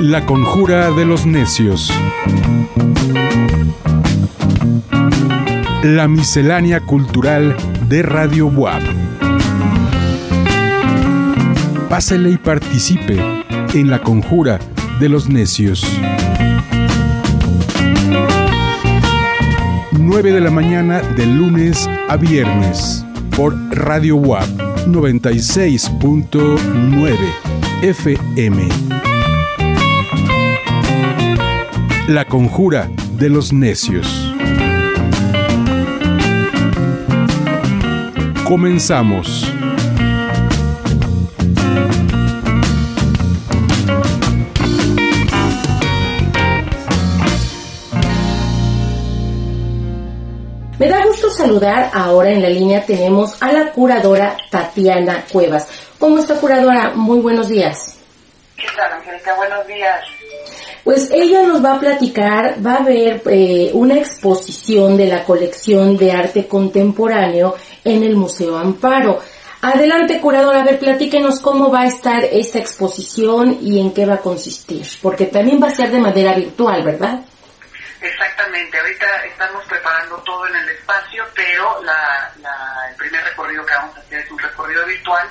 La conjura de los necios. La miscelánea cultural de Radio WAP. Pásele y participe en la conjura de los necios. 9 de la mañana de lunes a viernes por Radio WAP 96.9 FM. La conjura de los necios. Comenzamos. Saludar. Ahora en la línea tenemos a la curadora Tatiana Cuevas. ¿Cómo está curadora? Muy buenos días. ¿Qué tal, Angélica? Buenos días. Pues ella nos va a platicar, va a ver eh, una exposición de la colección de arte contemporáneo en el Museo Amparo. Adelante, curadora, a ver, platíquenos cómo va a estar esta exposición y en qué va a consistir, porque también va a ser de manera virtual, ¿verdad? Exactamente, ahorita estamos preparando todo en el espacio, pero el primer recorrido que vamos a hacer es un recorrido virtual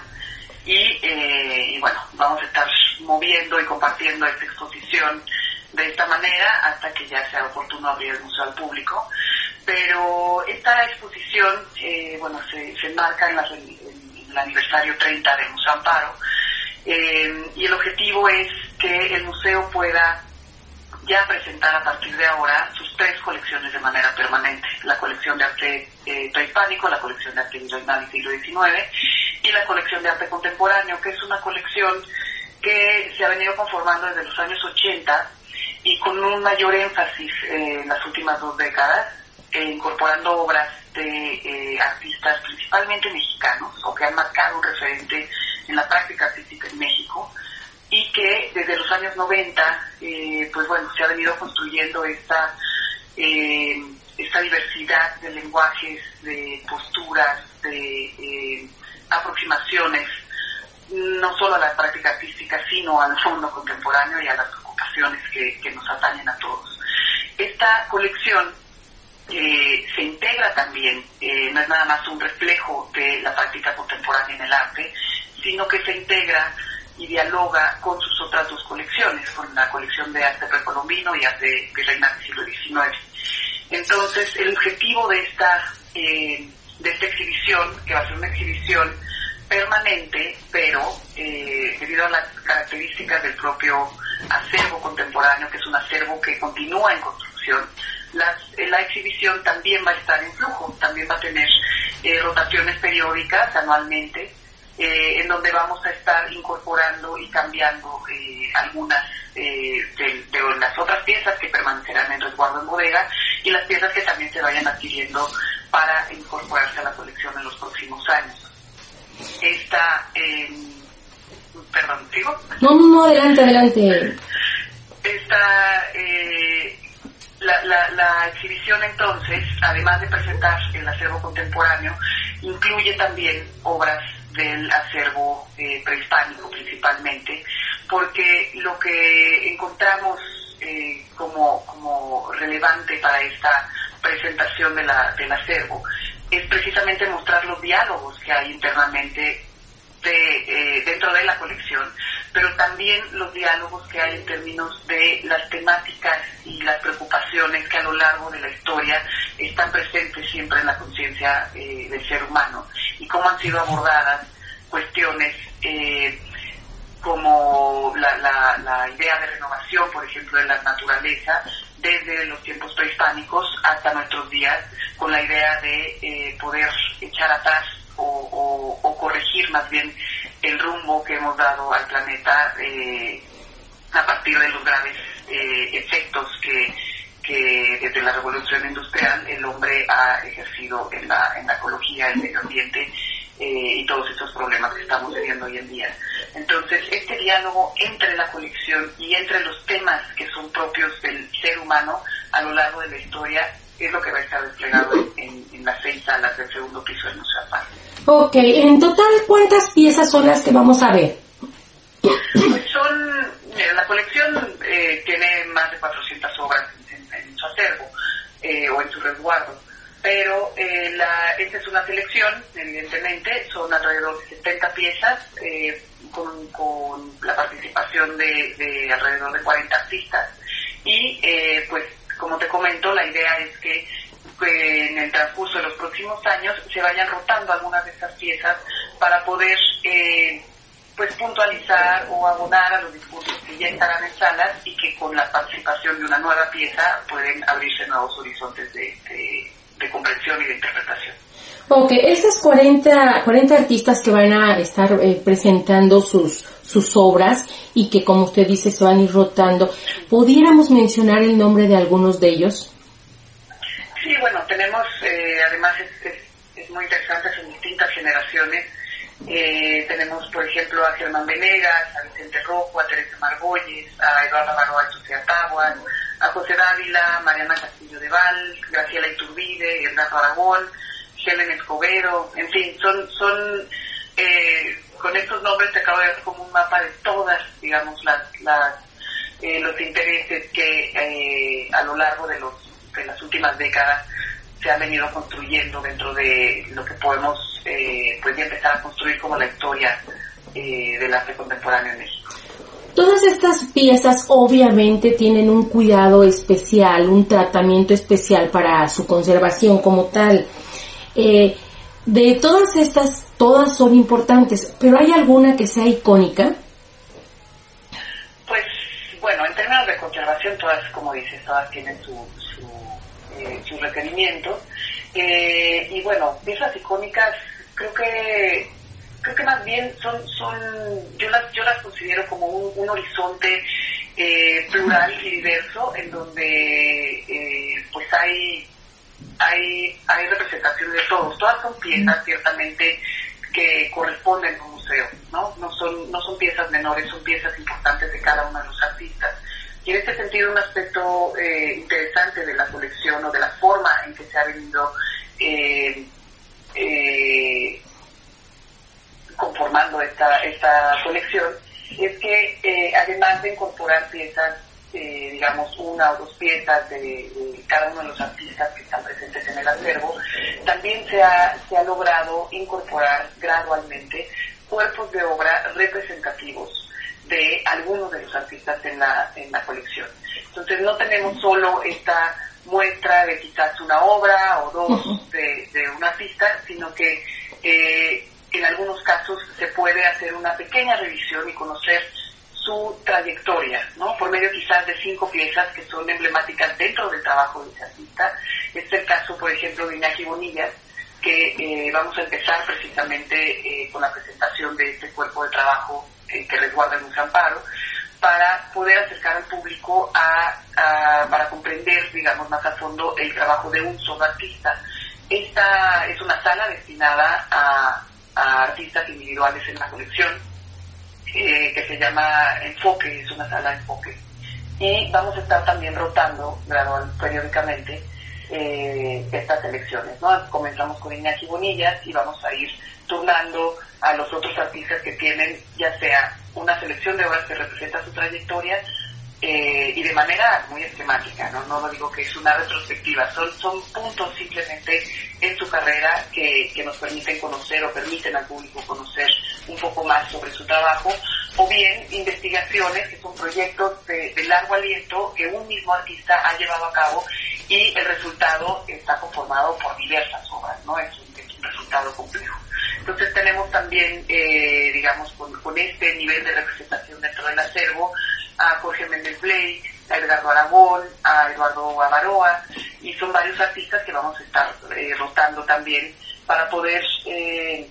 y, eh, y bueno, vamos a estar moviendo y compartiendo esta exposición de esta manera hasta que ya sea oportuno abrir el museo al público. Pero esta exposición, eh, bueno, se, se enmarca en, el aniversario 30 del Museo Amparo eh, y el objetivo es que el museo pueda ya presentar a partir de ahora sus tres colecciones de manera permanente. La colección de arte eh, prehispánico, la colección de arte del siglo XIX y la colección de arte contemporáneo, que es una colección que se ha venido conformando desde los años 80 y con un mayor énfasis eh, en las últimas dos décadas, eh, incorporando obras de eh, artistas principalmente mexicanos o que han marcado un referente en la práctica artística en México y que desde los años 90, eh, pues bueno, se ha venido construyendo esta, eh, esta diversidad de lenguajes, de posturas, de eh, aproximaciones, no solo a la práctica artística, sino al fondo contemporáneo y a las ocupaciones que, que nos atañen a todos. Esta colección se integra también, no es nada más un reflejo de la práctica contemporánea en el arte, sino que se integra y dialoga con sus otras dos colecciones, con la colección de arte precolombino y arte virreinal del siglo XIX. Entonces, el objetivo de esta, eh, de esta exhibición, que va a ser una exhibición permanente, pero eh, debido a las características del propio acervo contemporáneo, que es un acervo que continúa en construcción, las, la exhibición también va a estar en flujo, también va a tener eh, rotaciones periódicas anualmente, eh, en donde vamos a estar incorporando y cambiando eh, algunas eh, de, de, las otras piezas que permanecerán en resguardo en bodega y las piezas que también se vayan adquiriendo para incorporarse a la colección en los próximos años. Esta, perdón, ¿sigo? No, no, no, adelante, adelante. Esta, la, la, la, exhibición entonces, además de presentar el acervo contemporáneo, incluye también obras del acervo eh, prehispánico principalmente, porque lo que encontramos eh, como, como relevante para esta presentación de la, del acervo es precisamente mostrar los diálogos que hay internamente de, eh, dentro de la colección, pero también los diálogos que hay en términos de las temáticas y las preocupaciones que a lo largo de la historia están presentes siempre en la conciencia eh, del ser humano y cómo han sido abordadas cuestiones eh, como la, la, la, idea de renovación, por ejemplo, de la naturaleza, desde los tiempos prehispánicos hasta nuestros días, con la idea de eh, poder echar atrás o, o, o, corregir más bien el rumbo que hemos dado al planeta eh, a partir de los graves efectos que, que desde la revolución industrial el hombre ha ejercido en la, en la ecología, el medio ambiente eh, y todos estos problemas que estamos viviendo hoy en día. Entonces, este diálogo entre la colección y entre los temas que son propios del ser humano a lo largo de la historia es lo que va a estar desplegado en, piezas del segundo piso del Museo Amparo. Ok, en total, ¿cuántas piezas son las que vamos a ver? Pues son, la colección eh, tiene más de 400 obras en, su acervo eh, o en su resguardo, pero eh, la, esta es una selección, evidentemente, son alrededor de 70 piezas con, con, la participación de, de, alrededor de 40 artistas y pues como te comento, la idea es que en el transcurso de los próximos años se vayan rotando algunas de estas piezas para poder eh, pues puntualizar o abonar a los discursos que ya estarán en salas y que con la participación de una nueva pieza pueden abrirse nuevos horizontes de, comprensión y de interpretación. Ok, esas 40, 40 artistas que van a estar eh, presentando sus, sus obras y que como usted dice se van a ir rotando, ¿pudiéramos mencionar el nombre de algunos de ellos? Sí, bueno, tenemos, eh, además es, muy interesante, son distintas generaciones. Eh, tenemos, por ejemplo, a Germán Venegas, a Vicente Rojo, a Teresa Margolles, a Eduardo Baroa Tahuas, a José Dávila, Mariana Castillo de Val, Graciela Iturbide, Hernando Aragón, Helen Escobedo, en fin, son, son eh, con estos nombres te acabo de dar como un mapa de todas, digamos, las, las los intereses que a lo largo de los en las últimas décadas se han venido construyendo dentro de lo que podemos eh, pues ya empezar a construir como la historia eh, del arte contemporáneo en México. Todas estas piezas obviamente tienen un cuidado especial, un tratamiento especial para su conservación como tal. Eh, de todas estas, todas son importantes, pero ¿hay alguna que sea icónica? Pues bueno, en términos de conservación todas, como dices, todas tienen su, eh, sus requerimientos. Eh, y bueno, piezas icónicas, creo que creo que más bien son, son yo las yo las considero como un, horizonte eh, plural y diverso en donde pues hay hay hay representación de todos. Todas son piezas ciertamente que corresponden a un museo no no son no son piezas menores son piezas importantes de cada uno de los artistas y en este sentido, un aspecto eh, interesante de la colección o de la forma en que se ha venido eh, eh, conformando esta, esta colección es que además de incorporar piezas, digamos una o dos piezas de, cada uno de los artistas que están presentes en el acervo, también se ha, se ha logrado incorporar gradualmente cuerpos de obra representativos de algunos de los artistas en la, en la colección. Entonces no tenemos solo esta muestra de quizás una obra o dos de, de un artista, sino que eh, en algunos casos se puede hacer una pequeña revisión y conocer su trayectoria, ¿no? Por medio quizás de cinco piezas que son emblemáticas dentro del trabajo de ese artista. Este es el caso, por ejemplo, de Iñaki Bonilla, que eh, vamos a empezar precisamente eh, con la presentación de este cuerpo de trabajo eh, que resguardan un amparo, para poder acercar al público a, para comprender, digamos, más a fondo el trabajo de un solo artista. Esta es una sala destinada a, artistas individuales en la colección, eh, que se llama Enfoque, es una sala de enfoque. Y vamos a estar también rotando gradual, periódicamente eh, estas elecciones. ¿no? Comenzamos con Iñaki Bonillas y vamos a ir turnando a los otros artistas que tienen ya sea una selección de obras que representa su trayectoria eh, y de manera muy esquemática, ¿no? no lo digo que es una retrospectiva, son, son puntos simplemente en su carrera que, que nos permiten conocer o permiten al público conocer un poco más sobre su trabajo, o bien investigaciones que son proyectos de, largo aliento que un mismo artista ha llevado a cabo y el resultado está conformado por diversas obras, ¿no? es un resultado complejo. Entonces tenemos también, eh, digamos, con, este nivel de representación dentro del acervo, a Jorge Méndez Blake, a Edgardo Aragón, a Eduardo Avaroa, y son varios artistas que vamos a estar eh, rotando también para poder eh,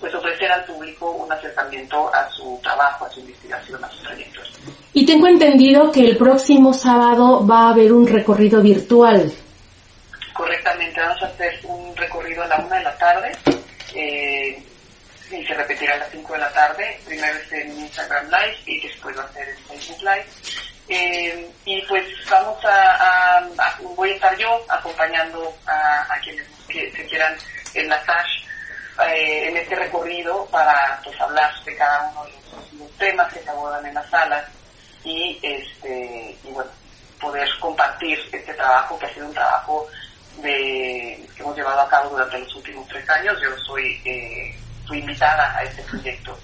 pues ofrecer al público un acercamiento a su trabajo, a su investigación, a sus trayectos. Y tengo entendido que el próximo sábado va a haber un recorrido virtual. Correctamente, vamos a hacer un recorrido a la una de la tarde eh, y se repetirá a las 5 de la tarde. Primero es en Instagram Live y después va a ser en Facebook Live. Eh, y pues vamos a, voy a estar yo acompañando a, quienes que, se quieran enlazar eh, en este recorrido para pues hablar de cada uno de los, temas que se abordan en las salas y este y bueno poder compartir este trabajo que ha sido un trabajo de, que hemos llevado a cabo durante los últimos tres años. Yo soy eh, fui invitada a este proyecto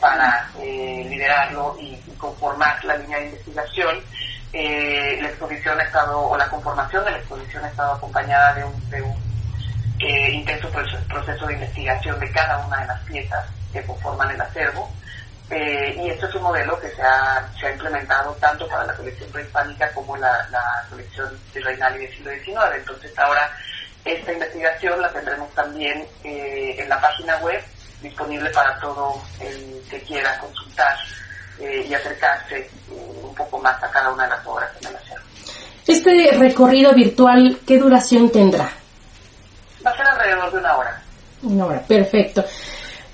para eh, liderarlo y, conformar la línea de investigación. Eh, la exposición ha estado, o la conformación de la exposición ha estado acompañada de un, de un eh, intenso proceso de investigación de cada una de las piezas que conforman el acervo. Eh, y esto es un modelo que se ha, se ha implementado tanto para la colección prehispánica como la, la colección virreinal y del siglo XIX. Entonces ahora esta investigación la tendremos también eh, en la página web disponible para todo el que quiera consultar eh, y acercarse eh, un poco más a cada una de las obras en el acervo. Este recorrido virtual, ¿qué duración tendrá? Alrededor de una hora. Una hora, perfecto.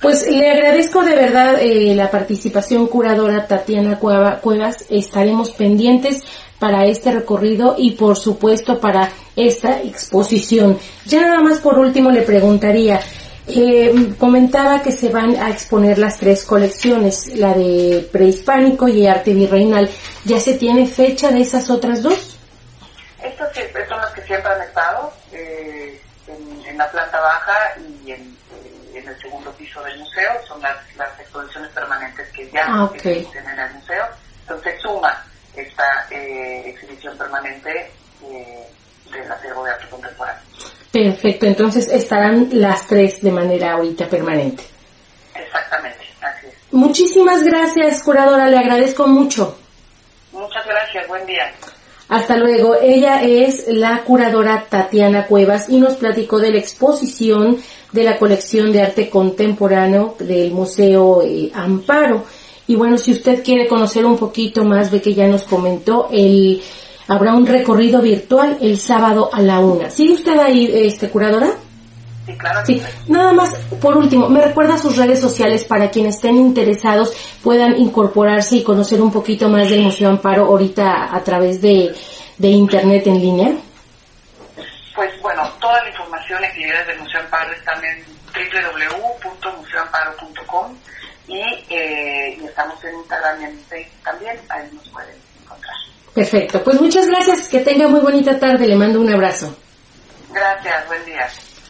Pues le agradezco de verdad eh, la participación curadora Tatiana Cuevas. Estaremos pendientes para este recorrido y por supuesto para esta exposición. Ya nada más por último le preguntaría, eh, comentaba que se van a exponer las tres colecciones, la de prehispánico y arte virreinal. ¿Ya se tiene fecha de esas otras dos? Estas son las que siempre han la planta baja y en, el segundo piso del museo. Son las, exposiciones permanentes que ya ah, existen en el museo. Entonces suma esta eh, exhibición permanente del acervo de arte contemporáneo. Perfecto, entonces estarán las tres de manera ahorita permanente. Exactamente, así es. Muchísimas gracias, curadora, le agradezco mucho. Muchas gracias, buen día. Hasta luego. Ella es la curadora Tatiana Cuevas y nos platicó de la exposición de la colección de arte contemporáneo del Museo eh, Amparo. Y bueno, si usted quiere conocer un poquito más, ve que ya nos comentó el habrá un recorrido virtual el sábado a la una. ¿Sigue usted ahí, este, curadora? Sí, claro. Sí. Nada más, por último, ¿me recuerda sus redes sociales para quienes estén interesados puedan incorporarse y conocer un poquito más del Museo Amparo ahorita a través de, internet en línea? Pues bueno, toda la información y actividades del Museo Amparo están en www.museoamparo.com y, eh, y estamos en Instagram y en Facebook también, ahí nos pueden encontrar. Perfecto, pues muchas gracias, que tenga muy bonita tarde, le mando un abrazo. Gracias, buen día.